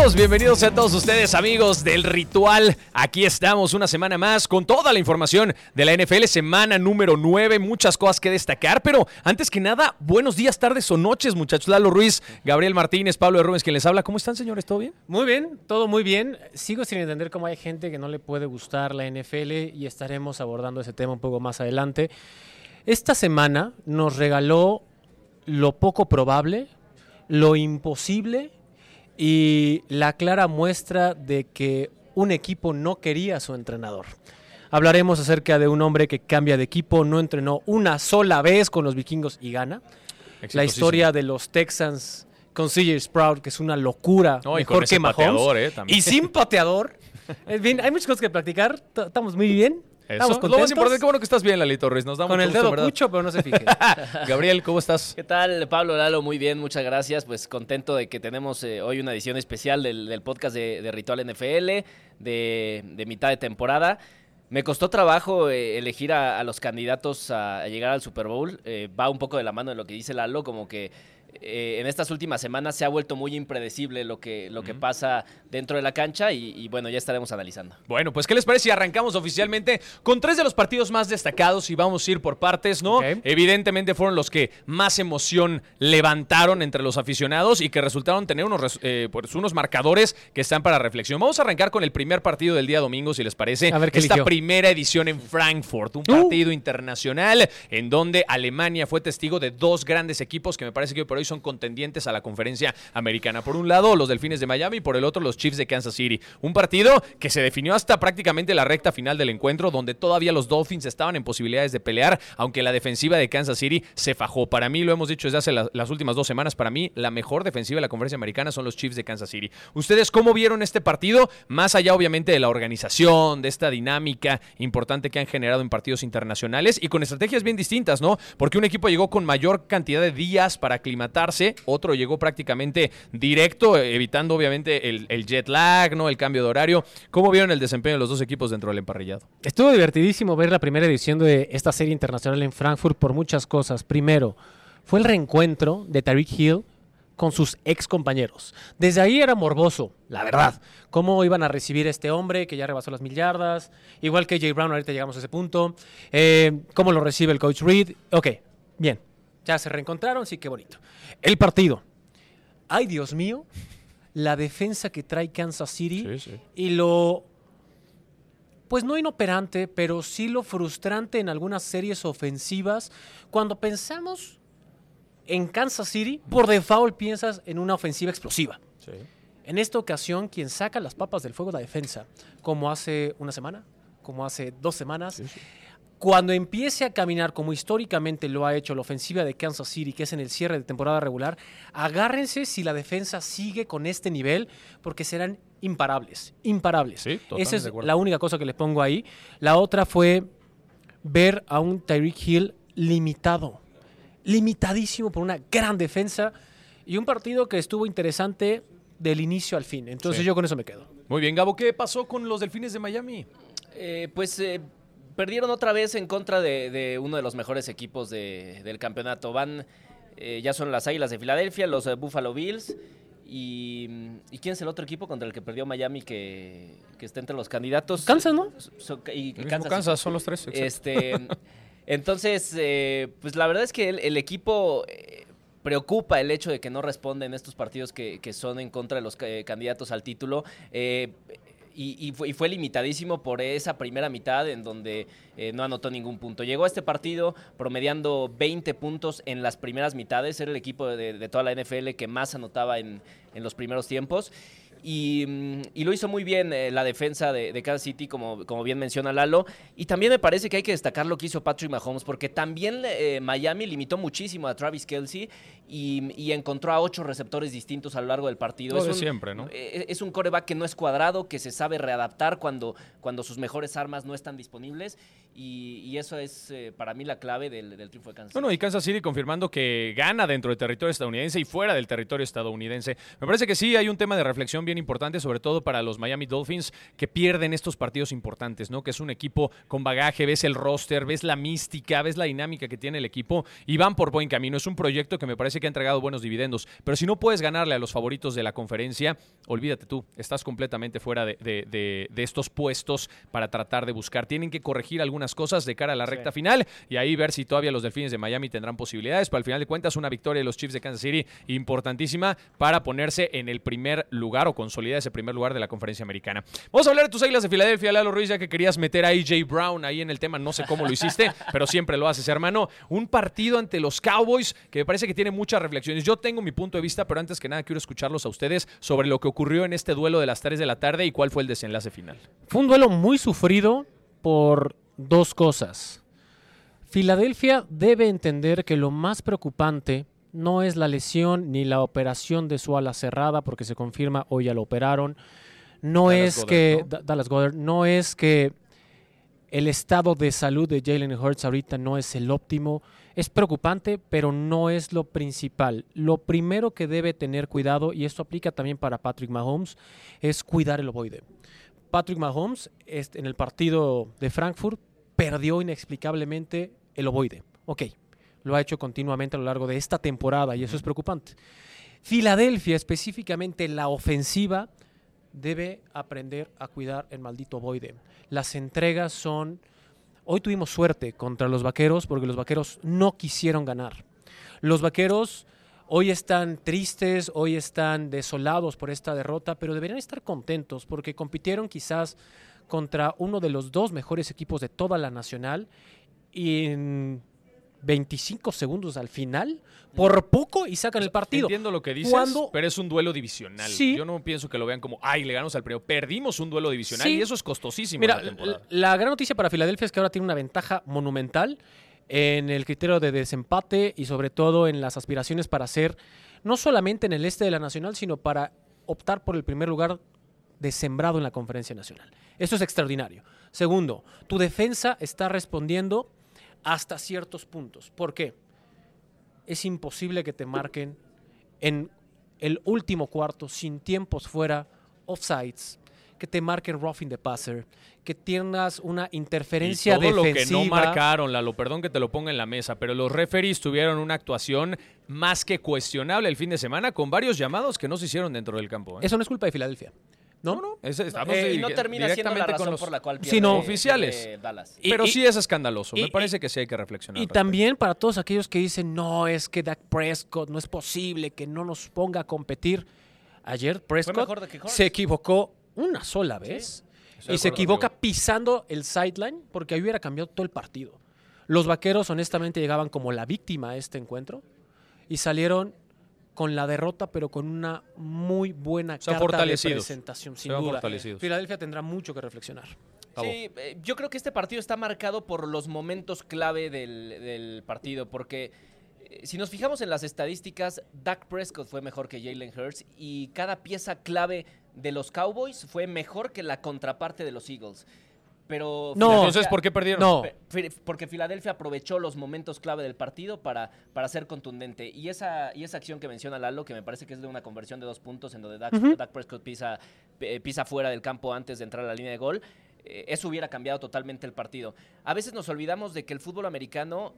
Bienvenidos, bienvenidos a todos ustedes amigos del ritual. Aquí estamos una semana más con toda la información de la NFL, semana número 9, muchas cosas que destacar, pero antes que nada, buenos días, tardes o noches muchachos. Lalo Ruiz, Gabriel Martínez, Pablo de Rubens, quien les habla. ¿Cómo están señores? ¿Todo bien? Muy bien, todo muy bien. Sigo sin entender cómo hay gente que no le puede gustar la NFL y estaremos abordando ese tema un poco más adelante. Esta semana nos regaló lo poco probable, lo imposible y la clara muestra de que un equipo no quería a su entrenador. Hablaremos acerca de un hombre que cambia de equipo, no entrenó una sola vez con los vikingos y gana. La historia de los Texans con CJ Sprout, que es una locura, No, y mejor con ese que Mahomes. pateador, eh, también. y sin pateador. En fin, hay muchas cosas que practicar. Estamos muy bien. Eso, Estamos lo más contentos. importante, qué bueno que estás bien, Lalito Ruiz. Nos damos Con el dedo pero no se fije. Gabriel, ¿cómo estás? ¿Qué tal, Pablo Lalo? Muy bien, muchas gracias. Pues contento de que tenemos eh, hoy una edición especial del, del podcast de, de Ritual NFL, de, de mitad de temporada. Me costó trabajo eh, elegir a, a los candidatos a, a llegar al Super Bowl. Eh, va un poco de la mano de lo que dice Lalo, como que eh, en estas últimas semanas se ha vuelto muy impredecible lo que, lo que pasa dentro de la cancha y, y bueno, ya estaremos analizando. Bueno, pues ¿qué les parece si arrancamos oficialmente con tres de los partidos más destacados y vamos a ir por partes, ¿no? Evidentemente fueron los que más emoción levantaron entre los aficionados y que resultaron tener unos, eh, pues, unos marcadores que están para reflexión. Vamos a arrancar con el primer partido del día domingo, si les parece. A ver, ¿qué Esta eligió? primera edición en Frankfurt, un Uh. partido internacional en donde Alemania fue testigo de dos grandes equipos que me parece que hoy por hoy son contendientes a la conferencia americana. Por un lado, los Delfines de Miami y por el otro, los Chiefs de Kansas City. Un partido que se definió hasta prácticamente la recta final del encuentro, donde todavía los Dolphins estaban en posibilidades de pelear, aunque la defensiva de Kansas City se fajó. Para mí, lo hemos dicho desde hace la- las últimas dos semanas, para mí, la mejor defensiva de la conferencia americana son los Chiefs de Kansas City. ¿Ustedes cómo vieron este partido? Más allá, obviamente, de la organización, de esta dinámica importante que han generado en partidos internacionales y con estrategias bien distintas, ¿no? Porque un equipo llegó con mayor cantidad de días para otro llegó prácticamente directo, evitando obviamente el, el jet lag, ¿no? El cambio de horario. ¿Cómo vieron el desempeño de los dos equipos dentro del emparrillado? Estuvo divertidísimo ver la primera edición de esta serie internacional en Frankfurt por muchas cosas. Primero, fue el reencuentro de Tariq Hill con sus ex compañeros. Desde ahí era morboso, la verdad. Cómo iban a recibir a este hombre que ya rebasó las mil yardas, igual que Jay Brown, ahorita llegamos a ese punto. Eh, cómo lo recibe el coach Reed. Ok, bien. Ya se reencontraron, sí, qué bonito. El partido. Ay, Dios mío, la defensa que trae Kansas City Sí, sí. y lo pues no inoperante, pero sí lo frustrante en algunas series ofensivas. Cuando pensamos en Kansas City, por default piensas en una ofensiva explosiva. En esta ocasión, quien saca las papas del fuego es la defensa, como hace una semana, como hace dos semanas. Cuando empiece a caminar como históricamente lo ha hecho la ofensiva de Kansas City, que es en el cierre de temporada regular, agárrense si la defensa sigue con este nivel, porque serán imparables, imparables. Sí, totalmente Esa es la única cosa que les pongo ahí. La otra fue ver a un Tyreek Hill limitado, limitadísimo por una gran defensa y un partido que estuvo interesante del inicio al fin. Entonces Sí. yo con eso me quedo. Muy bien, Gabo, ¿qué pasó con los Delfines de Miami? Eh, pues eh, perdieron otra vez en contra de, de uno de los mejores equipos de- del campeonato. Van, eh, ya son las Águilas de Filadelfia, los eh, Buffalo Bills. Y, ¿Y quién es el otro equipo contra el que perdió Miami que, que está entre los candidatos? Kansas, ¿no? So- y El Kansas, Kansas, son los tres. exacto. Este, entonces, eh, pues la verdad es que el, el equipo eh, preocupa el hecho de que no responde en estos partidos que, que son en contra de los eh, candidatos al título. Y, fue, y fue limitadísimo por esa primera mitad en donde eh, no anotó ningún punto. Llegó a este partido promediando 20 puntos en las primeras mitades. Era el equipo de, toda la NFL que más anotaba en los primeros tiempos. Y, mm, y lo hizo muy bien eh, la defensa de, de Kansas City, como, como bien menciona Lalo. Y también me parece que hay que destacar lo que hizo Patrick Mahomes, porque también eh, Miami limitó muchísimo a Travis Kelsey y, y encontró a ocho receptores distintos a lo largo del partido. Lo es de un, siempre, ¿no? eh, Es un coreback que no es cuadrado, que se sabe readaptar cuando, cuando sus mejores armas no están disponibles. Y, y eso es para mí la clave del, del triunfo de Kansas City. Bueno, y Kansas City confirmando que gana dentro del territorio estadounidense y fuera del territorio estadounidense. Me parece que sí hay un tema de reflexión bien importante, sobre todo para los Miami Dolphins, que pierden estos partidos importantes, ¿no? Que es un equipo con bagaje, ves el roster, ves la mística, ves la dinámica que tiene el equipo y van por buen camino. Es un proyecto que me parece que ha entregado buenos dividendos. Pero si no puedes ganarle a los favoritos de la conferencia, olvídate tú, estás completamente fuera de, de- de- de estos puestos para tratar de buscar. Tienen que corregir algunas cosas de cara a la Sí. recta final y ahí ver si todavía los Delfines de Miami tendrán posibilidades. Pero al final de cuentas, una victoria de los Chiefs de Kansas City importantísima para ponerse en el primer lugar o consolidar ese primer lugar de la conferencia americana. Vamos a hablar de tus águilas de Filadelfia, Lalo Ruiz, ya que querías meter a AJ Brown ahí en el tema. No sé cómo lo hiciste, pero siempre lo haces, hermano. Un partido ante los Cowboys que me parece que tiene muchas reflexiones. Yo tengo mi punto de vista, pero antes que nada quiero escucharlos a ustedes sobre lo que ocurrió en este duelo de las 3 de la tarde y cuál fue el desenlace final. Fue un duelo muy sufrido por dos cosas. Filadelfia debe entender que lo más preocupante no es la lesión ni la operación de su ala cerrada, porque se confirma hoy ya lo operaron. No Dallas es que Dallas Goddard, no es que el estado de salud de Jalen Hurts ahorita no es el óptimo. Es preocupante, pero no es lo principal. Lo primero que debe tener cuidado, y esto aplica también para Patrick Mahomes, es cuidar el ovoide. Patrick Mahomes en el partido de Frankfurt perdió inexplicablemente el ovoide. Ok, lo ha hecho continuamente a lo largo de esta temporada y eso es preocupante. Filadelfia, específicamente la ofensiva, debe aprender a cuidar el maldito ovoide. Las entregas son... Hoy tuvimos suerte contra los Vaqueros porque los Vaqueros no quisieron ganar. Los Vaqueros hoy están tristes, hoy están desolados por esta derrota, pero deberían estar contentos porque compitieron quizás contra uno de los dos mejores equipos de toda la nacional y en 25 segundos al final, por poco y sacan el partido. Entiendo lo que dices, Cuando- pero es un duelo divisional. Sí. Yo no pienso que lo vean como, ay, le ganamos al primero. Perdimos un duelo divisional Sí. y eso es costosísimo Mira, en la, la gran noticia para Filadelfia es que ahora tiene una ventaja monumental en el criterio de desempate y sobre todo en las aspiraciones para ser no solamente en el este de la nacional, sino para optar por el primer lugar de sembrado en la conferencia nacional. Esto es extraordinario. Segundo, tu defensa está respondiendo hasta ciertos puntos. ¿Por qué? Es imposible que te marquen en el último cuarto, sin tiempos fuera, offsides, que te marquen roughing the passer, que tengas una interferencia y todo lo que no marcaron, Lalo, perdón que te lo ponga en la mesa, pero los referees tuvieron una actuación más que cuestionable el fin de semana con varios llamados que no se hicieron dentro del campo. ¿eh? Eso no es culpa de Filadelfia. ¿No? no, no, ese- estamos Eh, no termina siendo la directamente con razón los- por la cual pierde, no. Oficiales. pierde Dallas. Y- Pero y- sí es escandaloso. y- Me parece que sí hay que reflexionar. Y también para todos aquellos que dicen, no, es que Dak Prescott no es posible que no nos ponga a competir. Ayer Prescott se equivocó una sola vez y se equivoca contigo. pisando el sideline porque ahí hubiera cambiado todo el partido. Los vaqueros honestamente llegaban como la víctima a este encuentro y salieron con la derrota, pero con una muy buena Se carta de presentación, sin duda. Filadelfia tendrá mucho que reflexionar. Sí, eh, yo creo que este partido está marcado por los momentos clave del, del partido, porque eh, si nos fijamos en las estadísticas, Dak Prescott fue mejor que Jalen Hurts y cada pieza clave de los Cowboys fue mejor que la contraparte de los Eagles. Pero No. Entonces, ¿por qué perdieron? No. Porque Filadelfia aprovechó los momentos clave del partido para, para ser contundente. Y esa, y esa acción que menciona Lalo, que me parece que es de una conversión de dos puntos, en donde Dak, Prescott pisa, pisa fuera del campo antes de entrar a la línea de gol, eh, eso hubiera cambiado totalmente el partido. A veces nos olvidamos de que el fútbol americano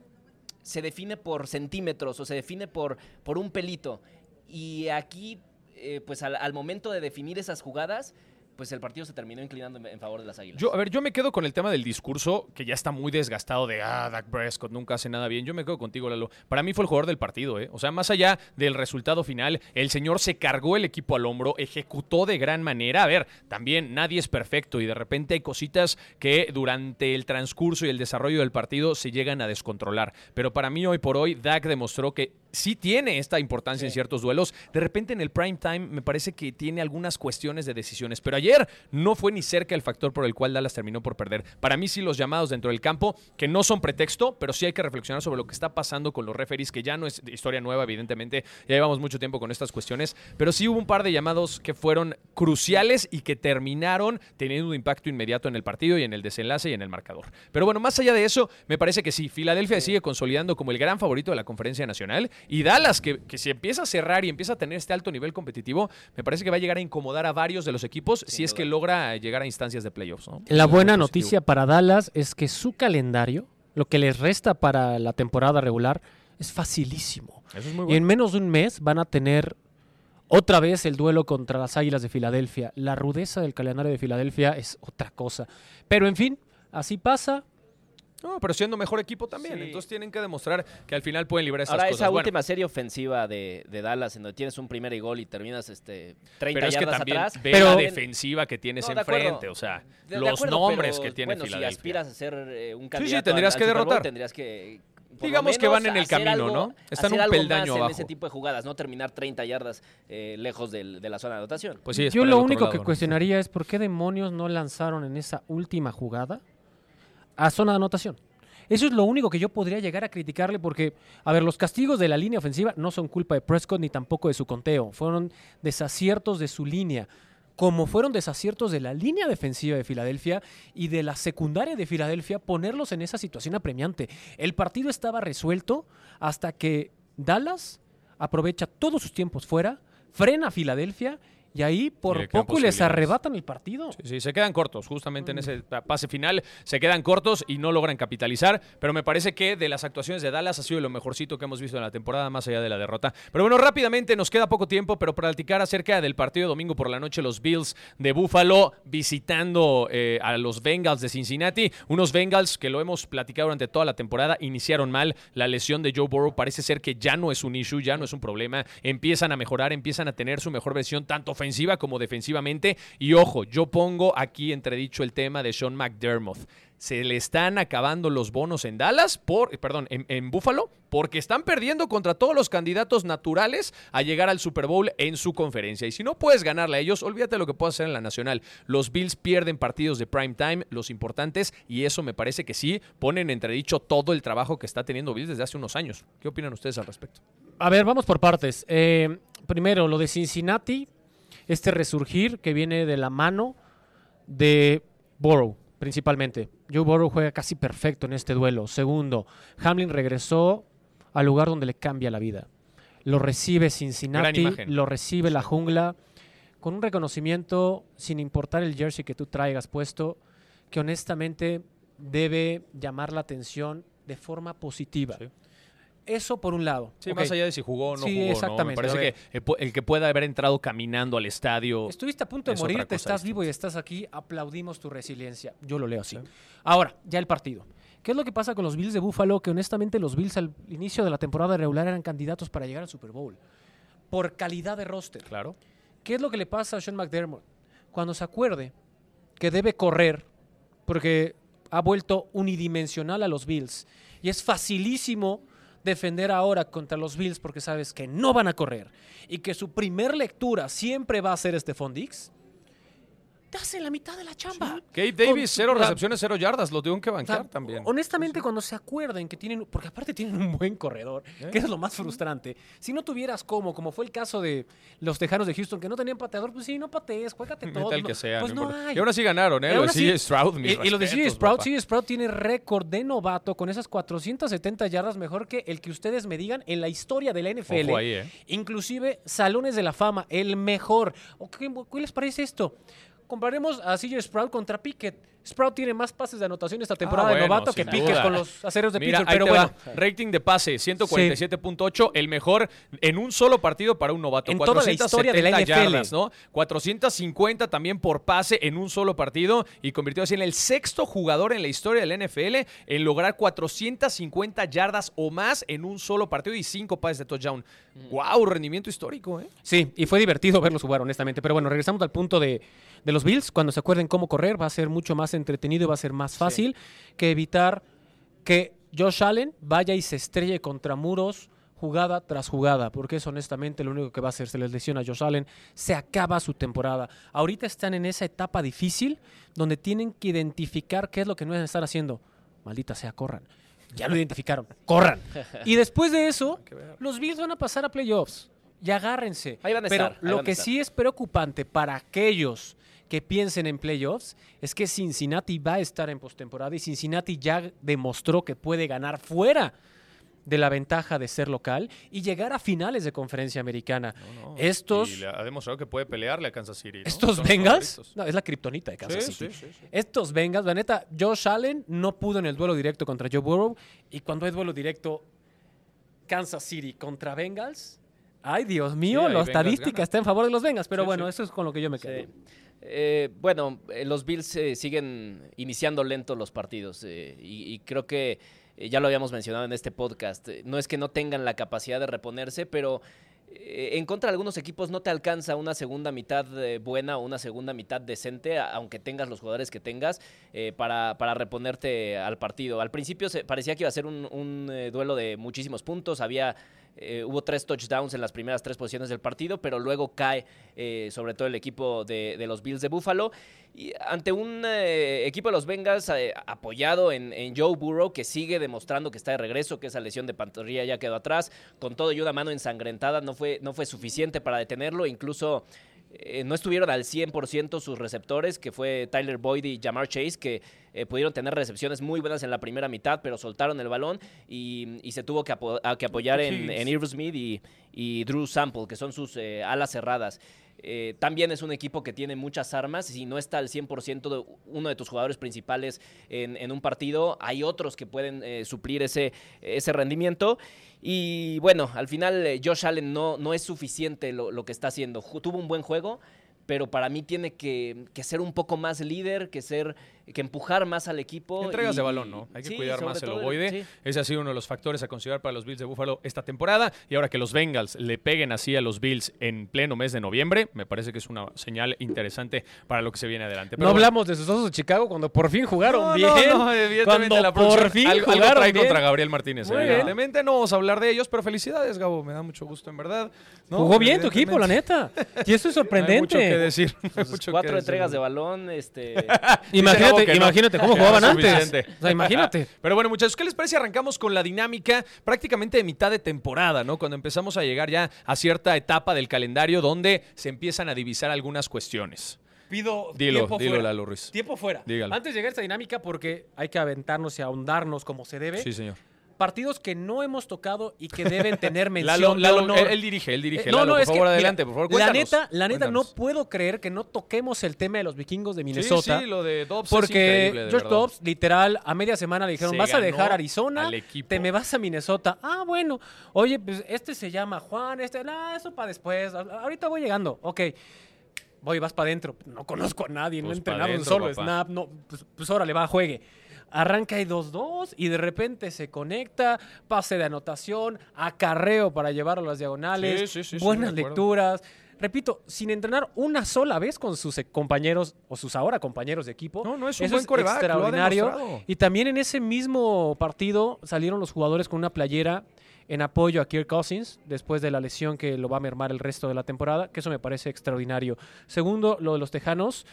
se define por centímetros o se define por, por un pelito. Y aquí, eh, pues al, al momento de definir esas jugadas, pues el partido se terminó inclinando en, favor de las Águilas. Yo, a ver, yo me quedo con el tema del discurso, que ya está muy desgastado de, ah, Dak Prescott nunca hace nada bien. Yo me quedo contigo, Lalo. Para mí fue el jugador del partido, ¿eh? O sea, más allá del resultado final, el señor se cargó el equipo al hombro, ejecutó de gran manera. A ver, también nadie es perfecto y de repente hay cositas que durante el transcurso y el desarrollo del partido se llegan a descontrolar. Pero para mí, hoy por hoy, Dak demostró que sí tiene esta importancia en ciertos duelos. De repente en el prime time me parece que tiene algunas cuestiones de decisiones, pero ayer no fue ni cerca el factor por el cual Dallas terminó por perder. Para mí sí los llamados dentro del campo, que no son pretexto, pero sí hay que reflexionar sobre lo que está pasando con los referees, que ya no es historia nueva, evidentemente, ya llevamos mucho tiempo con estas cuestiones, pero sí hubo un par de llamados que fueron cruciales y que terminaron teniendo un impacto inmediato en el partido y en el desenlace y en el marcador. Pero bueno, más allá de eso, me parece que sí, Filadelfia sigue consolidando como el gran favorito de la conferencia nacional y Dallas, que, que si empieza a cerrar y empieza a tener este alto nivel competitivo, me parece que va a llegar a incomodar a varios de los equipos si es que logra llegar a instancias de playoffs. ¿no? La buena noticia para Dallas es que su calendario, lo que les resta para la temporada regular, es facilísimo. Eso es muy Y bueno. en menos de un mes van a tener otra vez el duelo contra las Águilas de Filadelfia. La rudeza del calendario de Filadelfia es otra cosa. Pero en fin, así pasa. No, pero siendo mejor equipo también. Sí. Entonces tienen que demostrar que al final pueden librar estas Ahora, cosas. esa Bueno, última serie ofensiva de, de Dallas, en donde tienes un primer y gol y terminas este, 30 pero es que yardas también atrás. ve Pero- la defensiva que tienes No, enfrente. O sea, De- de los acuerdo, nombres pero, que tiene bueno, Filadelfia. Si aspiras a ser eh, un sí, candidato tendrías al- que al Bowl, derrotar. tendrías que Digamos que van en el camino, algo- ¿no? Están hacer un algo peldaño más en abajo. ese tipo de jugadas, no terminar 30 yardas eh, lejos del- de la zona de anotación. Pues sí, Yo lo único lado, que ¿no? cuestionaría es por qué demonios no lanzaron en esa última jugada a zona de anotación. Eso es lo único que yo podría llegar a criticarle porque, a ver, los castigos de la línea ofensiva no son culpa de Prescott ni tampoco de su conteo. Fueron desaciertos de su línea, como fueron desaciertos de la línea defensiva de Filadelfia y de la secundaria de Filadelfia, ponerlos en esa situación apremiante. El partido estaba resuelto hasta que Dallas aprovecha todos sus tiempos fuera, frena a Filadelfia y ahí por poco les arrebatan el partido. Sí, sí, se quedan cortos, justamente en ese pase final, se quedan cortos y no logran capitalizar, pero me parece que de las actuaciones de Dallas ha sido lo mejorcito que hemos visto en la temporada, más allá de la derrota. Pero bueno, rápidamente, nos queda poco tiempo, pero para platicar acerca del partido de domingo por la noche, los Bills de Buffalo visitando eh, a los Bengals de Cincinnati, unos Bengals que lo hemos platicado durante toda la temporada, iniciaron mal, la lesión de Joe Burrow parece ser que ya no es un issue, ya no es un problema, empiezan a mejorar, empiezan a tener su mejor versión, tanto ofensiva como defensivamente. Y ojo, yo pongo aquí entredicho el tema de Sean McDermott. Se le están acabando los bonos en Dallas, por, perdón, en, Buffalo, porque están perdiendo contra todos los candidatos naturales a llegar al Super Bowl en su conferencia. Y si no puedes ganarle a ellos, olvídate de lo que puedas hacer en la nacional. Los Bills pierden partidos de prime time, los importantes, y eso me parece que sí ponen en entredicho todo el trabajo que está teniendo Bills desde hace unos años. ¿Qué opinan ustedes al respecto? A ver, vamos por partes. Eh, primero, lo de Cincinnati, este resurgir que viene de la mano de Burrow, principalmente. Joe Burrow juega casi perfecto en este duelo. Segundo, Hamlin regresó al lugar donde le cambia la vida. Lo recibe Cincinnati, lo recibe la jungla, con un reconocimiento sin importar el jersey que tú traigas puesto, que honestamente debe llamar la atención de forma positiva. Sí. Eso por un lado. Sí, más allá de si jugó o no Sí, jugó. ¿no? Me exactamente. parece A ver. que el, que pueda haber entrado caminando al estadio. Estuviste a punto de Es morir, te estás distinta. vivo y estás aquí, aplaudimos tu resiliencia. Yo lo leo así. Ahora, ya el partido. ¿Qué es lo que pasa con los Bills de Buffalo? Que honestamente los Bills al inicio de la temporada regular eran candidatos para llegar al Super Bowl. Por calidad de roster. Claro. ¿Qué es lo que le pasa a Sean McDermott? Cuando se acuerde que debe correr, porque ha vuelto unidimensional a los Bills, y es facilísimo defender ahora contra los Bills porque sabes que no van a correr y que su primer lectura siempre va a ser Stephon Dix, te hace la mitad de la chamba. Kate Davis, Con- cero recepciones, cero yardas. Lo tengo que o sea, bancar también. Honestamente, cuando se acuerden que tienen, porque aparte tienen un buen corredor, ¿Eh? que es lo más frustrante. Si no tuvieras como, como fue el caso de los Tejanos de Houston, que no tenían pateador, pues sí, no patees, juégate todo. No- que sea. Pues no hay. Y aún así ganaron, ¿eh? Y Lo de Stroud, mis y, y lo de CJ papá. CJ Sprout tiene récord de novato con esas 470 yardas mejor que el que ustedes me digan en la historia de la NFL. Ojo ahí, ¿eh? Inclusive Salones de la Fama, el mejor. ¿O ¿Qué, qué les parece esto? Comparemos a CJ Sprout contra Pickett. Sprout tiene más pases de anotación esta temporada Ah, de bueno, novato que Pickett con los aceros de Mira, Pittsburgh. Pero bueno, va. Rating de pase, 147.8, el mejor en un solo partido para un novato. En toda la historia de la 470 NFL. yardas, ¿no? 450 también por pase en un solo partido y convirtió así en el sexto jugador en la historia del NFL en lograr 450 yardas o más en un solo partido y cinco pases de touchdown. ¡Wow! Rendimiento histórico, ¿eh? Sí, y fue divertido verlos jugar, honestamente. Pero bueno, regresamos al punto de, de los Bills. Cuando se acuerden cómo correr, va a ser mucho más entretenido y va a ser más fácil que evitar que Josh Allen vaya y se estrelle contra muros jugada tras jugada, porque es honestamente lo único que va a hacer. Se les lesiona a Josh Allen, se acaba su temporada. Ahorita están en esa etapa difícil donde tienen que identificar qué es lo que no deben estar haciendo. Maldita sea, corran. Ya lo identificaron, corran. Y después de eso, los Bills van a pasar a playoffs. Y agárrense. Ahí van a Pero estar, ahí lo van que estar. sí es preocupante para aquellos que piensen en playoffs es que Cincinnati va a estar en postemporada y Cincinnati ya demostró que puede ganar fuera de la ventaja de ser local y llegar a finales de conferencia americana. No, no. Estos, Y le ha demostrado que puede pelearle a Kansas City. ¿no? estos Son Bengals, es la kriptonita de Kansas Sí, City. sí, sí, sí. Estos Bengals, la neta, Josh Allen no pudo en el duelo directo contra Joe Burrow y cuando hay duelo directo Kansas City contra Bengals, ay Dios mío, la estadística gana. está en favor de los Bengals, pero bueno, eso es con lo que yo me quedo. Eh, bueno, eh, los Bills eh, siguen iniciando lento los partidos eh, y, creo que ya lo habíamos mencionado en este podcast. no es que no tengan la capacidad de reponerse, pero en contra de algunos equipos no te alcanza una segunda mitad buena o una segunda mitad decente, aunque tengas los jugadores que tengas, para, para reponerte al partido. Al principio se, parecía que iba a ser un, duelo de muchísimos puntos, había... eh, hubo tres touchdowns en las primeras tres posiciones del partido, pero luego cae eh, sobre todo el equipo de, los Bills de Buffalo. Y ante un eh, equipo de los Bengals apoyado en, en Joe Burrow, que sigue demostrando que está de regreso, que esa lesión de pantorrilla ya quedó atrás, con todo y una mano ensangrentada, no fue, no fue suficiente para detenerlo, incluso eh, no estuvieron al 100% sus receptores, que fue Tyler Boyd y Jamar Chase, que eh, pudieron tener recepciones muy buenas en la primera mitad, pero soltaron el balón y, y se tuvo que, apo- a- que apoyar en, en Irv Smith y, y Drew Sample, que son sus eh, alas cerradas. Eh, también es un equipo que tiene muchas armas. Si no está al 100% de uno de tus jugadores principales en, un partido, hay otros que pueden eh, suplir ese, ese rendimiento. Y bueno, al final eh, Josh Allen no, no es suficiente lo, lo que está haciendo. Tuvo un buen juego, pero para mí tiene que, que ser un poco más líder, que ser que empujar más al equipo. Entregas y- de balón, ¿no? Hay que Sí, cuidar más el ovoide. sí. Ese ha sido uno de los factores a considerar para los Bills de Buffalo esta temporada. Y ahora que los Bengals le peguen así a los Bills en pleno mes de noviembre, me parece que es una señal interesante para lo que se viene adelante. no hablamos de sus osos de Chicago cuando por fin jugaron no, bien. No, no, cuando la por fin algo, algo jugaron trae bien. contra Gabriel Martínez. Muy bien. evidentemente no vamos a hablar de ellos, pero felicidades, Gabo. Me da mucho gusto, en verdad. No, Jugó bien tu equipo, la neta. Y eso es No hay mucho que sorprendente. decir. hay que cuatro decir. entregas de balón, este... Gabo Imagínate, que no. imagínate cómo jugaban antes. suficiente. O sea, imagínate. Pero bueno, muchachos, ¿qué les parece? Arrancamos con la dinámica prácticamente de mitad de temporada, ¿no? Cuando empezamos a llegar ya a cierta etapa del calendario donde se empiezan a divisar algunas cuestiones. Pido Dilo, tiempo dilo, fuera. Lalo Ruiz. Tiempo fuera. Dígalo. Antes de llegar a esta dinámica, porque hay que aventarnos y ahondarnos como se debe. Sí, señor. Partidos que no hemos tocado y que deben tener mención Lalo, de Lalo, honor. él, él dirige, él dirige. Eh, no, Lalo, no, por es que, favor, mira, adelante, por favor, La cuéntanos. neta, la neta, no puedo creer que no toquemos el tema de los vikingos de Sí, Minnesota. sí, lo de Dobbs es Porque increíble, de George verdad. Dobbs, literal, a media semana le dijeron, Se vas a dejar Arizona, te me vas a Minnesota. Ah, bueno. Oye, pues este se llama Juan, este, nah, eso para después. Ahorita voy llegando. Ok. Voy, vas para adentro. No conozco a nadie, no he Pues entrenado un solo papá. snap. No, pues, pues órale, va, juegue. Arranca ahí 2-2 y de repente se conecta, pase de anotación, acarreo para llevarlo a las diagonales, Sí, sí, sí, buenas lecturas. Repito, sin entrenar una sola vez con sus eh, compañeros o sus ahora compañeros de equipo. No, no, es un Eso buen lo ha extraordinario. Y también en ese mismo partido salieron los jugadores con una playera en apoyo a Kirk Cousins después de la lesión que lo va a mermar el resto de la temporada, que eso me parece extraordinario. Segundo, lo de los Tejanos.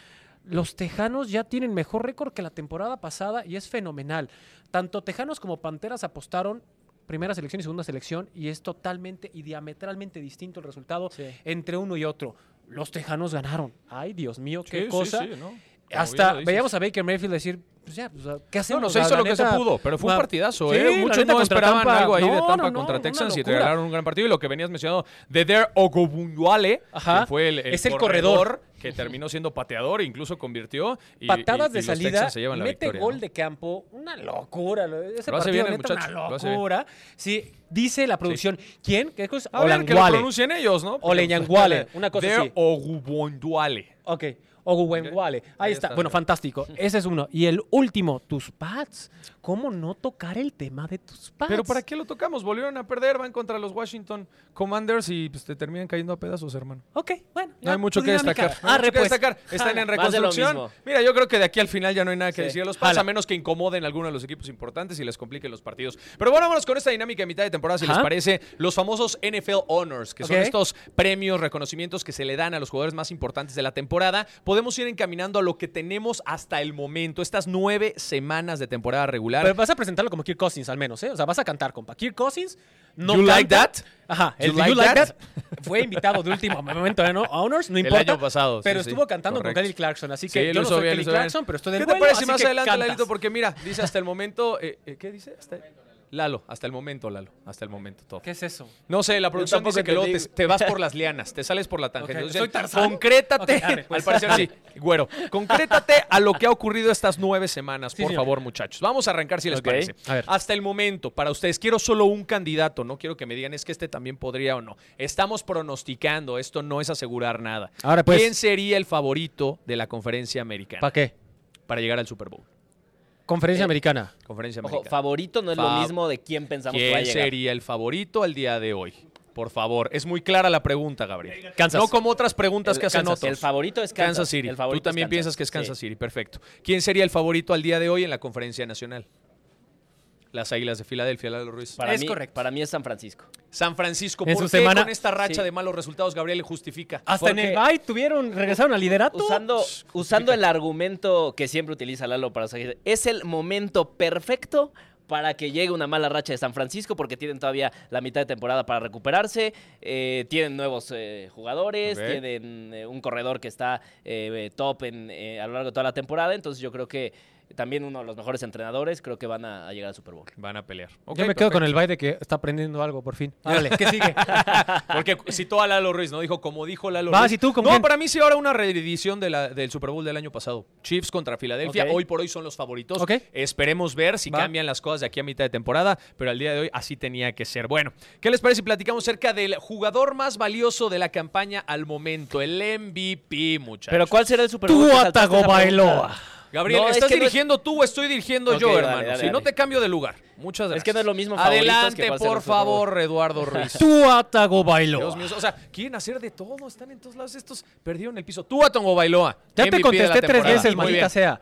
Los Tejanos ya tienen mejor récord que la temporada pasada y es fenomenal. Tanto Tejanos como Panteras apostaron primera selección y segunda selección y es totalmente y diametralmente distinto el resultado Sí. entre uno y otro. Los Tejanos ganaron. Ay, Dios mío, qué Sí, cosa. sí, ¿no? Hasta veíamos a Baker Mayfield decir, pues ya, pues, ¿qué No, hacemos? no se La- hizo la lo que se pudo, pero fue un partidazo, Sí, ¿eh? Muchos no esperaban Tampa- algo ahí de no, Tampa no, no, contra una Texans y te regalaron un gran partido. Y lo que venías mencionando de Der Ogobunyuale, Ajá, que fue el, el es el corredor. Que terminó siendo pateador, incluso convirtió. Y, Patadas y- de y salida, se llevan mete victoria, gol ¿no? de campo, una locura. lo- Ese Lo hace bien el muchacho, una locura. Sí, dice la producción. ¿Quién? ¿Qué cosa? A ver, que lo pronuncien ellos, ¿no? Oleñanguale, una cosa Der así. Ok. Oguwenwale. Ahí Ahí está. está, Bueno, fantástico. Ese es uno. Y el último, tus pads. ¿Cómo no tocar el tema de tus pads? Pero ¿para qué lo tocamos? Volvieron a perder, van contra los Washington Commanders y pues, te terminan cayendo a pedazos, hermano. Ok, bueno. No hay mucho que destacar. No hay Arre, mucho que destacar. Están en reconstrucción. Mira, yo creo que de aquí al final ya no hay nada que Sí. decir a los Pats, a menos que incomoden a alguno de los equipos importantes y les compliquen los partidos. Pero bueno, vámonos con esta dinámica de mitad de temporada, si les parece. Los famosos NFL Honors, que son estos premios, reconocimientos que se le dan a los jugadores más importantes de la temporada. Podemos ir encaminando a lo que tenemos hasta el momento, estas nueve semanas de temporada regular. Pero vas a presentarlo como Kirk Cousins al menos, ¿eh? O sea, vas a cantar, compa. Kirk Cousins no You like that? Ajá. El You You like like, that? that? fue invitado de último momento ¿eh? ¿no? a Honors, no El importa. año pasado, sí, Pero sí, estuvo cantando correcto. con Kelly Clarkson, así Sí, que yo no soy bien, Kelly bien. Clarkson, pero estoy del ¿Qué te vuelo, parece así más adelante. Lalito? Porque mira, dice hasta el momento. eh, eh, ¿Qué dice? Hasta- Lalo, hasta el momento, Lalo. Hasta el momento, todo. ¿Qué es eso? No sé, la producción dice que luego te, vas por las lianas, te sales por la tangente. Ok, Entonces, ¿soy Tarzán? concrétate, Ok, arre, pues. al parecer sí, güero, concrétate a lo que ha ocurrido estas nueve semanas, Sí, por señor. favor, muchachos. Vamos a arrancar si les parece. A ver. Hasta el momento, para ustedes, quiero solo un candidato, no quiero que me digan es que este también podría o no. Estamos pronosticando, esto no es asegurar nada. Ahora, pues. ¿Quién sería el favorito de la conferencia americana ¿Para qué? para llegar al Super Bowl? Conferencia americana. Conferencia Ojo, americana. favorito no es Fa- lo mismo de quién pensamos que va a ¿Quién llegar. sería el favorito al día de hoy? Por favor, es muy clara la pregunta, Gabriel. Kansas. No como otras preguntas El- que hacen Kansas. otros. El favorito es Kansas, Kansas. City. El favorito Tú también Kansas. piensas que es Kansas Sí. City, perfecto. ¿Quién sería el favorito al día de hoy en la conferencia nacional? Las Águilas de Filadelfia, Lalo Ruiz. Para Es mí, correcto. Para mí es San Francisco. San Francisco, En ¿por su qué semana- con esta racha Sí. de malos resultados Gabriel le justifica? Hasta en el bye tuvieron, regresaron al liderato. Usando, usando el argumento que siempre utiliza Lalo para seguir, es el momento perfecto para que llegue una mala racha de San Francisco porque tienen todavía la mitad de temporada para recuperarse, eh, tienen nuevos eh, jugadores, tienen eh, un corredor que está eh, top en, eh, a lo largo de toda la temporada, entonces yo creo que también uno de los mejores entrenadores, creo que van a, a llegar al Super Bowl. Van a pelear. Yo me quedo con el de que está aprendiendo algo por fin. Árale, ¿qué sigue? Porque citó a Lalo Ruiz, ¿no? Dijo, como dijo Lalo Vas, Ruiz. ¿y tú no, quién? para mí sí ahora una reedición de la- del Super Bowl del año pasado. Chiefs contra Filadelfia. Hoy por hoy son los favoritos. Ok. Esperemos ver si Va. cambian las cosas de aquí a mitad de temporada, pero al día de hoy así tenía que ser. Bueno, ¿qué les parece si platicamos acerca del jugador más valioso de la campaña al momento? El MVP, muchachos. Pero ¿cuál será el Super Bowl? Tú, Atagovailoa. pregunta. Gabriel, No, es ¿estás que no es- dirigiendo tú o estoy dirigiendo yo, dale, hermano? dale, si no te cambio de lugar. Muchas gracias. Es que no es lo mismo que Adelante, por favor, Eduardo Ruiz. Tú, Atagovailoa. Dios mío, o sea, quieren hacer de todo, están en todos lados estos, perdieron el piso. Tú a Tongo Bailoa. Ya te MVP contesté tres veces, maldita sea.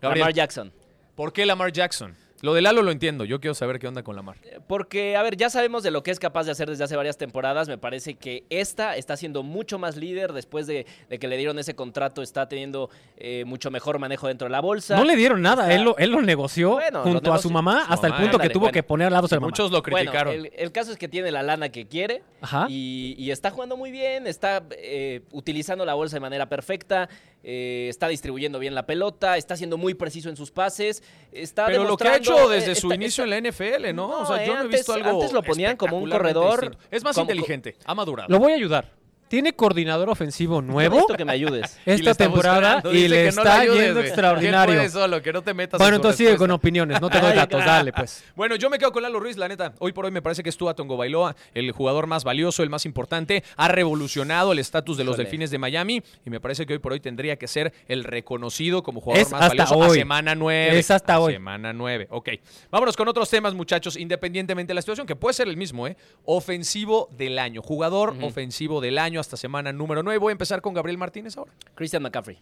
Gabriel, Lamar Jackson. ¿Por qué Lamar Jackson? Lo de Lalo lo entiendo, yo quiero saber qué onda con Lamar. Porque, a ver, ya sabemos de lo que es capaz de hacer desde hace varias temporadas. Me parece que esta está siendo mucho más líder después de, de que le dieron ese contrato. Está teniendo eh, mucho mejor manejo dentro de la bolsa. No le dieron nada, Está- él lo, él lo negoció Bueno, junto lo a su mamá su hasta mamá, el punto que tuvo bueno. que poner al lado la mamá. Muchos lo Bueno, criticaron. el, el caso es que tiene la lana que quiere Ajá. y, y está jugando muy bien, está eh, utilizando la bolsa de manera perfecta, eh, está distribuyendo bien la pelota, está siendo muy preciso en sus pases, está Pero lo que ha hecho desde eh, su está- inicio en la NFL, ¿no? o sea, yo no he antes- visto algo antes lo ponían como un corredor, distinto. Es más como- inteligente, ha madurado. Lo voy a ayudar. Tiene coordinador ofensivo nuevo Necesito que me ayudes. Esta temporada y le está yendo. Que extraordinario. solo, que no te metas en Bueno, entonces sigue con opiniones, no te doy datos, dale pues. Bueno, yo me quedo con Lalo Ruiz, la neta. Hoy por hoy me parece que es Tua Tongo Bailoa, el jugador más valioso, el más importante. Ha revolucionado el estatus de los Híjole. Delfines de Miami y me parece que hoy por hoy tendría que ser el reconocido como jugador Es más valioso a hoy. semana 9. Es hasta hoy. Semana 9. Ok. Vámonos con otros temas, muchachos, independientemente de la situación, que puede ser el mismo, ¿eh? Ofensivo del año. Jugador ofensivo del año hasta semana número 9. Voy a empezar con Gabriel Martínez ahora. Christian McCaffrey.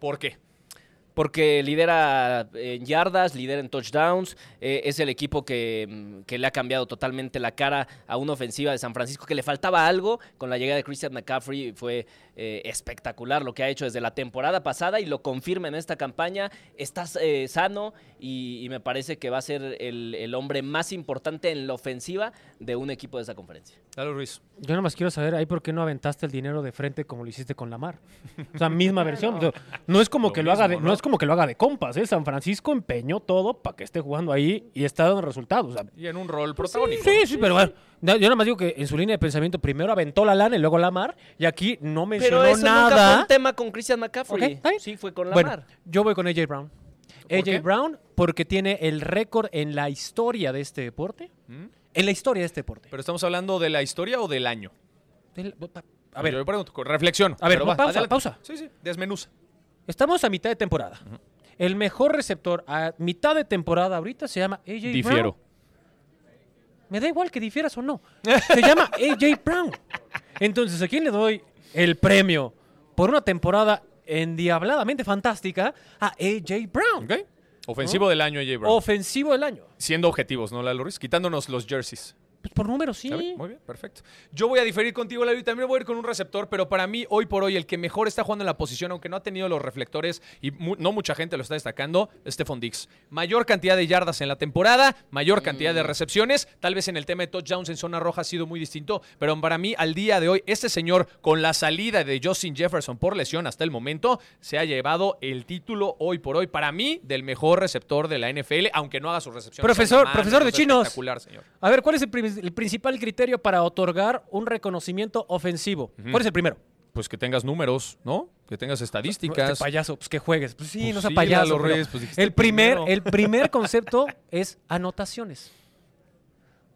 ¿Por qué? Porque lidera en yardas, lidera en touchdowns, eh, es el equipo que, mm, que le ha cambiado totalmente la cara a una ofensiva de San Francisco que le faltaba algo con la llegada de Christian McCaffrey. Fue eh, espectacular lo que ha hecho desde la temporada pasada y lo confirma en esta campaña. Está eh, sano y, y me parece que va a ser el, el hombre más importante en la ofensiva de un equipo de esa conferencia. Lalo Ruiz. Yo nomás quiero saber ahí por qué no aventaste el dinero de frente como lo hiciste con Lamar. O sea, misma versión. O sea, no es como Lo que lo haga de, no ¿no? es como que lo haga de compas, ¿eh? San Francisco empeñó todo para que esté jugando ahí y está dando resultados. O sea, Y en un rol protagónico. sí, sí, pero bueno, yo nada más digo que en su línea de pensamiento primero aventó la lana y luego Lamar y aquí no mencionó Pero eso nunca fue nada. un tema con Christian McCaffrey. Ok, está bien. Sí, fue con Bueno, Lamar. yo voy con AJ Brown. ¿Por AJ qué? Brown porque tiene el récord en la historia de este deporte. ¿Mm? En la historia de este deporte. Pero estamos hablando de la historia o del año. Del- A ver. Yo pregunto, con reflexión. A ver, no, va, pausa, adelante. pausa. Sí, sí, desmenuza. Estamos a mitad de temporada. El mejor receptor a mitad de temporada ahorita se llama AJ Difiero. Brown. Me da igual que difieras o no. Se llama AJ Brown. Entonces, ¿a quién le doy el premio por una temporada endiabladamente fantástica? A AJ Brown. ¿Ok? Ofensivo del año, AJ Brown. Ofensivo del año. Siendo objetivos, ¿no, Lalo Ruiz? Quitándonos los jerseys. Pues por número sí. Muy bien, perfecto. Yo voy a diferir contigo, Lalo, y también voy a ir con un receptor, pero para mí, hoy por hoy, el que mejor está jugando en la posición, aunque no ha tenido los reflectores y mu- no mucha gente lo está destacando, es Stephon Dix. Mayor cantidad de yardas en la temporada, mayor cantidad de recepciones. Tal vez en el tema de touchdowns en zona roja ha sido muy distinto, pero para mí, al día de hoy, este señor, con la salida de Justin Jefferson por lesión hasta el momento, se ha llevado el título hoy por hoy, para mí, del mejor receptor de la NFL, aunque no haga sus recepciones. Profesor- profesor de chinos. Espectacular, señor. A ver, ¿cuál es el, prim- el principal criterio para otorgar un reconocimiento ofensivo? ¿Cuál es el primero? Pues que tengas números, ¿no? Que tengas estadísticas. Este payaso, pues que juegues. Pues sí, Pues no sea sí, payaso. Lalo Reyes, pues el, primer, el primer concepto es anotaciones.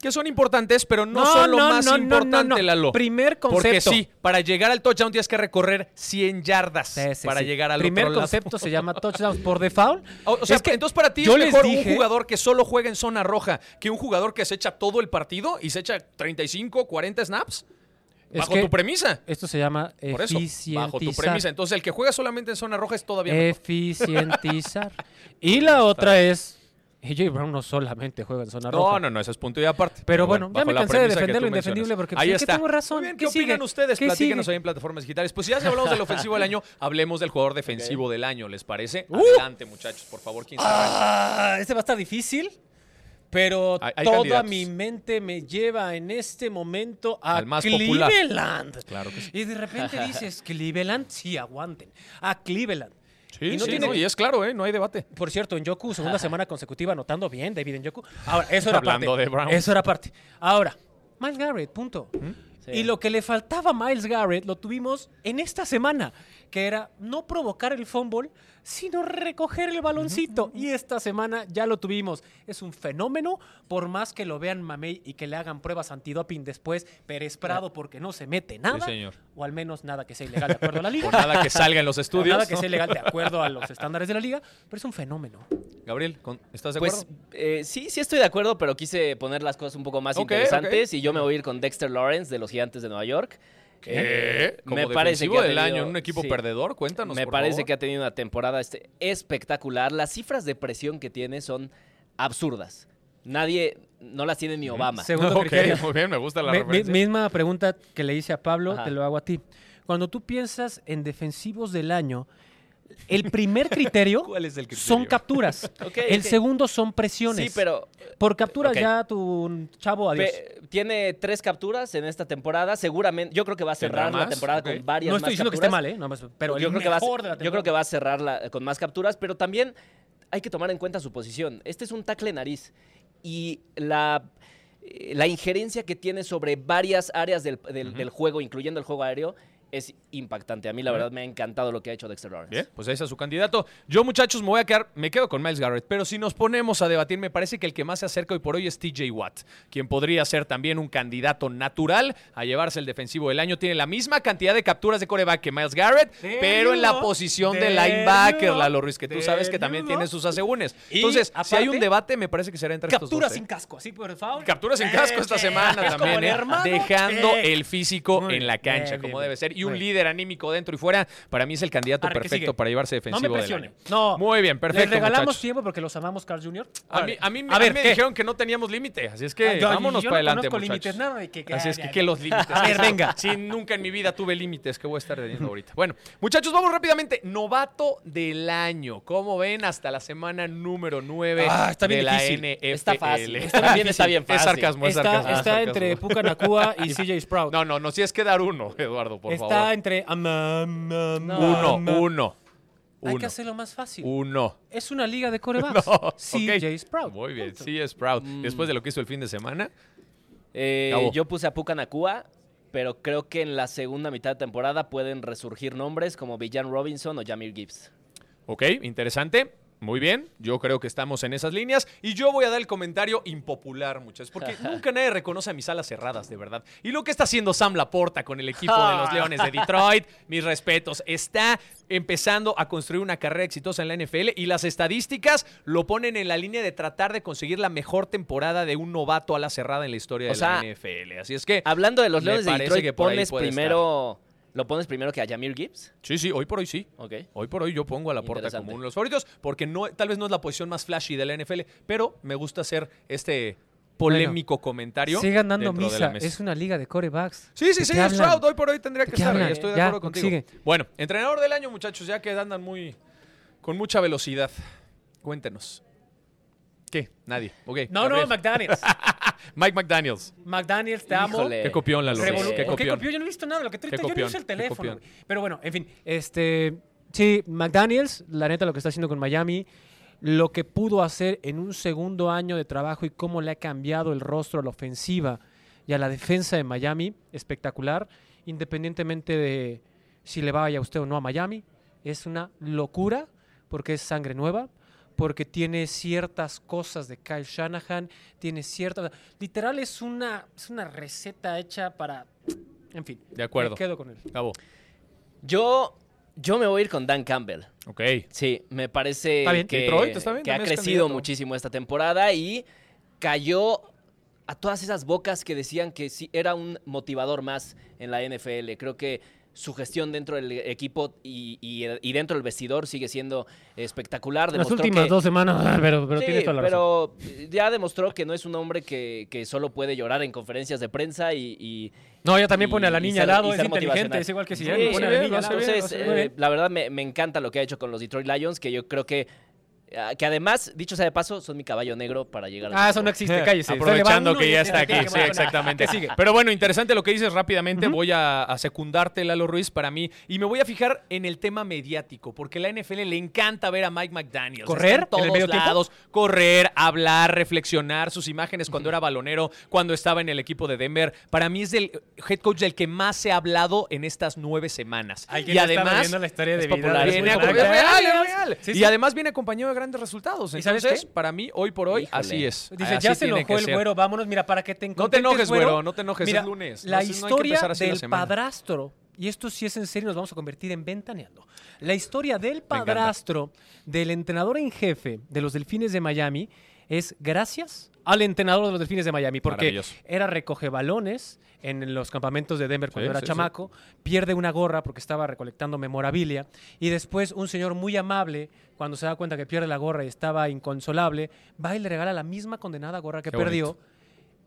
Que son importantes, pero no, son lo más importante, Lalo. Primer Porque concepto. sí, para llegar al touchdown tienes que recorrer 100 yardas Sí, sí, para sí. llegar al primer otro lado. concepto se llama touchdowns por default. O, o sea, Es que entonces para ti yo es mejor dije- un jugador que solo juega en zona roja que un jugador que se echa todo el partido y se echa 35, 40 snaps. Es Bajo tu premisa. Esto se llama Por eso, eficientizar. bajo tu premisa. Entonces el que juega solamente en zona roja es todavía mejor. Eficientizar. y la otra es AJ Brown no solamente juega en zona roja. No, no, no, ese es punto y aparte. Pero bueno, ya bajo me cansé de defender lo indefendible porque, pues, Ahí es que está. tengo razón. Bien, ¿Qué ¿qué, opinan ustedes? ¿Qué Platíquenos sigue? ahí en plataformas digitales. Pues si ya hablamos del ofensivo del año, hablemos del jugador defensivo del año, ¿les parece? Uh. Adelante, muchachos, por favor, ¿quién? Ah, este va a estar difícil. Pero Hay- hay toda candidatos. mi mente me lleva en este momento a Al más popular. Cleveland. Claro que sí. Y de repente dices, Cleveland, sí, aguanten. A Cleveland. Sí, Y no sí, tiene- no, y es claro, ¿eh? No hay debate. Por cierto, en Yoku, segunda semana consecutiva anotando bien, David en Yoku. Ahora, eso era Hablando parte. de Brown. Eso era parte. Ahora, Miles Garrett, punto. Sí. Y lo que le faltaba a Miles Garrett lo tuvimos en esta semana, que era no provocar el fumble, sino recoger el baloncito. Y esta semana ya lo tuvimos. Es un fenómeno, por más que lo vean Mamey y que le hagan pruebas antidoping después, Pérez Prado porque no se mete nada. señor. O al menos nada que sea ilegal de acuerdo a la liga. Por nada que salga en los O estudios. Nada que sea ilegal de acuerdo a los estándares de la liga, pero es un fenómeno. Gabriel, ¿con- ¿estás de Pues acuerdo? eh, sí, sí estoy de acuerdo, pero quise poner las cosas un poco más interesantes y yo me voy a ir con Dexter Lawrence de los Gigantes de Nueva York. ¿Qué? Como me parece defensivo que ha del tenido- año en un equipo sí. perdedor, cuéntanos, Me por parece favor. que ha tenido una temporada este, espectacular. Las cifras de presión que tiene son absurdas. Nadie, no las tiene ni Obama. Segundo Ok, criterio. muy bien, me gusta la mi- referencia. misma pregunta que le hice a Pablo, Ajá. te lo hago a ti. Cuando tú piensas en defensivos del año, el primer criterio, ¿Cuál es el criterio? son capturas. El segundo son presiones. Sí, pero Por captura Ok. ya tu chavo, adiós. pe- tiene tres capturas en esta temporada. Seguramente, yo creo que va a ¿Tendrá cerrar la temporada con varias no más estoy diciendo que esté capturas. mal, ¿eh? No, más- pero yo el creo que va a, mejor de la yo creo que va a cerrar con más capturas, pero también hay que tomar en cuenta su posición. Este es un tackle nariz y la, eh, la injerencia que tiene sobre varias áreas del, del- del juego, incluyendo el juego aéreo, es impactante. A mí, la verdad, me ha encantado lo que ha hecho Dexter Lawrence. Bien, pues ese es su candidato. Yo, muchachos, me voy a quedar, me quedo con Miles Garrett, pero si nos ponemos a debatir, me parece que el que más se acerca hoy por hoy es TJ Watt, quien podría ser también un candidato natural a llevarse el defensivo del año. Tiene la misma cantidad de capturas de coreback que Miles Garrett, pero en you la posición de linebacker. Lalo Ruiz, que tú sabes que también tiene sus asegúnes. Entonces, si hay un debate, me parece que será entre estos Captura dos. ¿eh? sin casco, así por favor. Capturas sin casco esta semana Es como también, ¿eh? dejando el físico en la cancha, como debe ser. Y un bien. líder anímico dentro y fuera, para mí es el candidato Arre, ¿qué perfecto para llevarse No defensivo me del presione. año. No. Muy bien, perfecto, Les regalamos muchachos. tiempo porque los amamos, Carl Jr. A mí, a mí, A a mí me dijeron que no teníamos límite, así es que Ah, yo- vámonos yo para no adelante, muchachos. límites, nada de que- que- así es que, ya. ¿qué los límites? A ver, venga. Sí, nunca en mi vida tuve límites, ¿qué voy a estar teniendo ahorita? Bueno, muchachos, vamos rápidamente. Novato del año. ¿Cómo ven hasta la semana número 9 Ah, está bien de la difícil. NFL? Está fácil. Está bien, está bien Es fácil. sarcasmo, es Está, sarcasmo. es está sarcasmo. entre Puka Nakua y CJ Sprout. No, no, no, si es que dar uno, Eduardo, por está entre. Uno, uno. Hay Uno. que hacerlo más fácil. Uno. Es una liga de corebacks. No, CJ ok. Sprout. Muy bien, sí, Sprout. Mm. Después de lo que hizo el fin de semana. Eh, yo puse a Puka Nakua, pero creo que en la segunda mitad de temporada pueden resurgir nombres como Villan Robinson o Jamir Gibbs. Ok, interesante. Muy bien, yo creo que estamos en esas líneas y yo voy a dar el comentario impopular, muchachos, porque nunca nadie reconoce a mis alas cerradas, de verdad. Y lo que está haciendo Sam Laporta con el equipo de los Leones de Detroit, mis respetos, está empezando a construir una carrera exitosa en la NFL y las estadísticas lo ponen en la línea de tratar de conseguir la mejor temporada de un novato a la cerrada en la historia O de sea, la NFL. Así es que, Hablando de los Leones de Detroit, que por pones primero. ¿Lo pones primero que a Jamir Gibbs? sí, sí, hoy por hoy sí. Ok. Hoy por hoy yo pongo a la puerta Interesante. como uno de los favoritos, porque no, tal vez no es la posición más flashy de la NFL, pero me gusta hacer este polémico comentario. Sigan dando dentro de la misa. mesa. Es una liga de corebacks. Sí, sí, ¿De sí? Stroud hoy por hoy tendría ¿De que estar, hablan? estoy de Ya, acuerdo contigo. sigue. Bueno, entrenador del año, muchachos, ya que andan muy con mucha velocidad. Cuéntenos. ¿Qué? Nadie. Ok. No, no. McDaniels. Mike McDaniels. McDaniels, te amo. Híjole. Qué copión la Revolu- Qué ¿Por qué copión. copió? Yo no he visto nada. Lo que ahorita- yo no uso el teléfono. Pero bueno, en fin. Este, sí, McDaniels, la neta, lo que está haciendo con Miami, lo que pudo hacer en un segundo año de trabajo y cómo le ha cambiado el rostro a la ofensiva y a la defensa de Miami, espectacular. Independientemente de si le vaya a usted o no a Miami, es una locura porque es sangre nueva. Porque tiene ciertas cosas de Kyle Shanahan, tiene ciertas. Literal, es una, es una receta hecha para. En fin. De acuerdo. Me quedo con él. Cabo. Yo, yo me voy a ir con Dan Campbell. Ok. Sí, me parece Está bien. que, Detroit, está bien, que ha crecido candidato. muchísimo esta temporada y cayó a todas esas bocas que decían que sí era un motivador más en la NFL. Creo que su gestión dentro del equipo y, y- y dentro del vestidor sigue siendo espectacular. Las Demostró últimas que- dos semanas, pero, pero Sí, tiene toda la razón. pero ya demostró que no es un hombre que, que solo puede llorar en conferencias de prensa y, y- No, ella también pone a la niña al lado, y es inteligente, es igual que si Sí, pone a la niña Entonces, eh, la verdad me, me encanta lo que ha hecho con los Detroit Lions, que yo creo que, que además, dicho sea de paso, son mi caballo negro para llegar al Ah, eso no existe, cállese. Aprovechando que ya está aquí, sí, exactamente. Pero bueno, interesante lo que dices rápidamente. Voy a, a secundarte, Lalo Ruiz, para mí. Y me voy a fijar en el tema mediático, porque a la NFL le encanta ver a Mike McDaniels. ¿Correr Está en el todos medio tiempo? lados. Correr, hablar, reflexionar, sus imágenes cuando era balonero, cuando estaba en el equipo de Denver. Para mí es el head coach del que más se ha hablado en estas nueve semanas. Y además. Viene a- real, Y sí. además viene acompañado de grandes resultados. ¿Y sabes Entonces, qué? para mí, hoy por hoy, Híjole. así es. Dice, Así ya se enojó el ser. güero, vámonos, mira, para que te No te enojes, güero, no te enojes, Mira, es lunes. La No, historia la del padrastro, y esto sí es en serio, nos vamos a convertir en ventaneando. La historia del padrastro del entrenador en jefe de los Delfines de Miami es gracias al entrenador de los Delfines de Miami, porque era recoge balones en los campamentos de Denver cuando Sí, era sí, chamaco, pierde una gorra porque estaba recolectando memorabilia y después un señor muy amable, cuando se da cuenta que pierde la gorra y estaba inconsolable, va y le regala la misma condenada gorra que Qué perdió.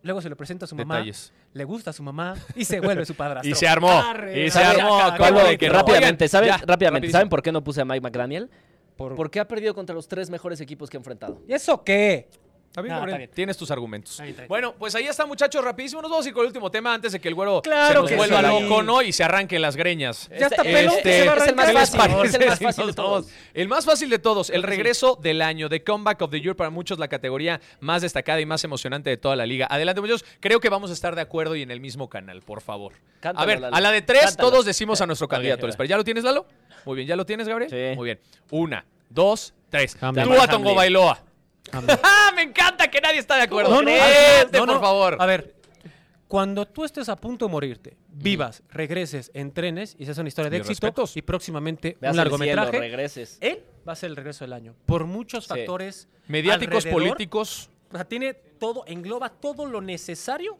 Luego se lo presenta a su mamá, Detalles. le gusta a su mamá y se vuelve su padrastro. Y se armó. Arre, Y se armó. rápidamente, ¿saben, ya, rápidamente, rapidísimo. ¿saben por qué no puse a Mike McDaniel? Por- Porque ha perdido contra los tres mejores equipos que ha enfrentado. ¿Y eso qué? Está bien, Gabriel. está bien. Tienes tus argumentos. Está bien, está bien. Bueno, pues ahí está, muchachos, rapidísimo. Nos vamos a ir con el último tema antes de que el güero Claro se nos que vuelva sí. loco, ¿no? Y se arranquen las greñas. Ya está Este- pelón, este- se va a es el más arrancar. ¿Qué les fácil, es el más fácil de todos. El más fácil de todos, el regreso del año, de Comeback of the Year, para muchos la categoría más destacada y más emocionante de toda la liga. Adelante, muchachos. Creo que vamos a estar de acuerdo y en el mismo canal, por favor. Cántalo, a ver, Lalo. a la de tres, Cántalo. todos decimos a nuestro candidato. Ok. ¿Les parece? ¿Ya lo tienes, Lalo? Muy bien, ¿ya lo tienes, Gabriel? Sí. Muy bien. Una, dos, tres. Tú. Bailoa. ¡Ah! Me encanta que nadie está de acuerdo. No, no, Créete, no, no. por favor. A ver, cuando tú estés a punto de morirte, vivas, regreses, entrenes y seas una historia de Mis éxito respetos. y próximamente Veas un el cielo, largometraje, regreses. él va a ser el regreso del año. Por muchos Sí. factores Mediáticos, alrededor. políticos. O sea, tiene todo, engloba todo lo necesario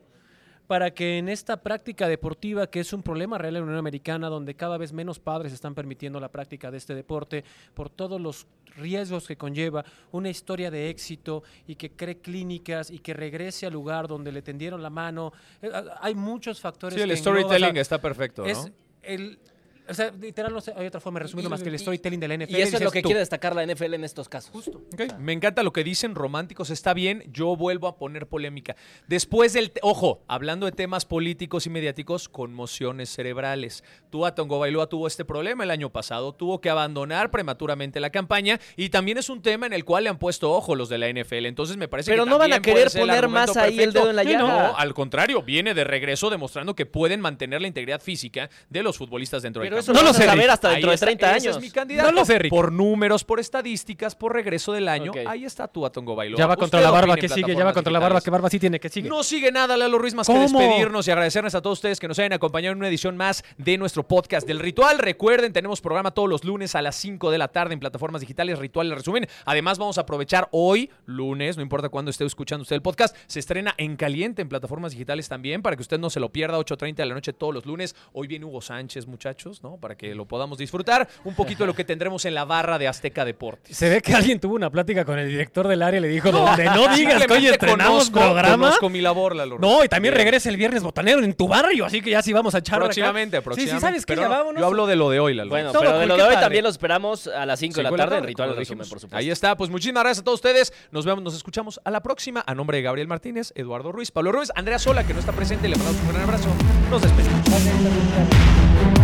para que en esta práctica deportiva, que es un problema real en la Unión Americana, donde cada vez menos padres están permitiendo la práctica de este deporte, por todos los riesgos que conlleva, una historia de éxito y que cree clínicas y que regrese al lugar donde le tendieron la mano. Eh, Hay muchos factores. Sí, el que storytelling está perfecto, ¿no? es el, o sea, literal, no sé, hay otra forma de resumirlo más que el storytelling de la NFL. Y eso es lo que tú. quiere destacar la NFL en estos casos. Ok, Me encanta lo que dicen románticos, está bien, yo vuelvo a poner polémica. Después del, ojo, hablando de temas políticos y mediáticos, conmociones cerebrales. Tua Tongo Bailoa tuvo este problema el año pasado, tuvo que abandonar prematuramente la campaña y también es un tema en el cual le han puesto ojo los de la NFL. Entonces me parece Pero que no van a querer poner más ahí el dedo en la llaga. No, al contrario, viene de regreso demostrando que pueden mantener la integridad física de los futbolistas dentro del Pero eso No lo sé, saber hasta dentro Ahí de está, 30 ese años. es mi candidato. No lo sé, Rick. Por números, por estadísticas, por regreso del año. Ahí está tu Atongo Bailoa. Ya va contra la barba, que sigue? Ya va contra la barba. ¿qué barba sí tiene? que sigue? No sigue nada, Lalo Ruiz, más ¿Cómo? que despedirnos y agradecerles a todos ustedes que nos hayan acompañado en una edición más de nuestro podcast del Ritual. Recuerden, tenemos programa todos los lunes a las 5 de la tarde en plataformas digitales Ritual el resumen. Además, vamos a aprovechar hoy, lunes, no importa cuándo esté escuchando usted el podcast, se estrena en caliente en plataformas digitales también, para que usted no se lo pierda, 8.30 de la noche todos los lunes. Hoy viene Hugo Sánchez, muchachos, ¿no? Para que lo podamos disfrutar. Un poquito de lo que tendremos en la barra de Azteca Deportes. Se ve que alguien tuvo una plática con el director del área y le dijo, donde no digas que hoy estrenamos conozco- programa. Conozco mi labor, Lalo. No, y también regresa el viernes botanero en tu barrio, así que ya sí vamos a echar Próximamente, próximamente. Sí, sí, ¿sabes qué? No, vámonos. Yo hablo de lo de hoy, Lalo. Bueno, pero de lo de hoy padre. también lo esperamos a las 5 de la tarde en Ritual Resumen, por supuesto. Ahí está, pues muchísimas gracias a todos ustedes. Nos vemos, nos escuchamos a la próxima. A nombre de Gabriel Martínez, Eduardo Ruiz, Pablo Ruiz, Andrea Sola, que no está presente, le mandamos un gran abrazo. Nos despedimos.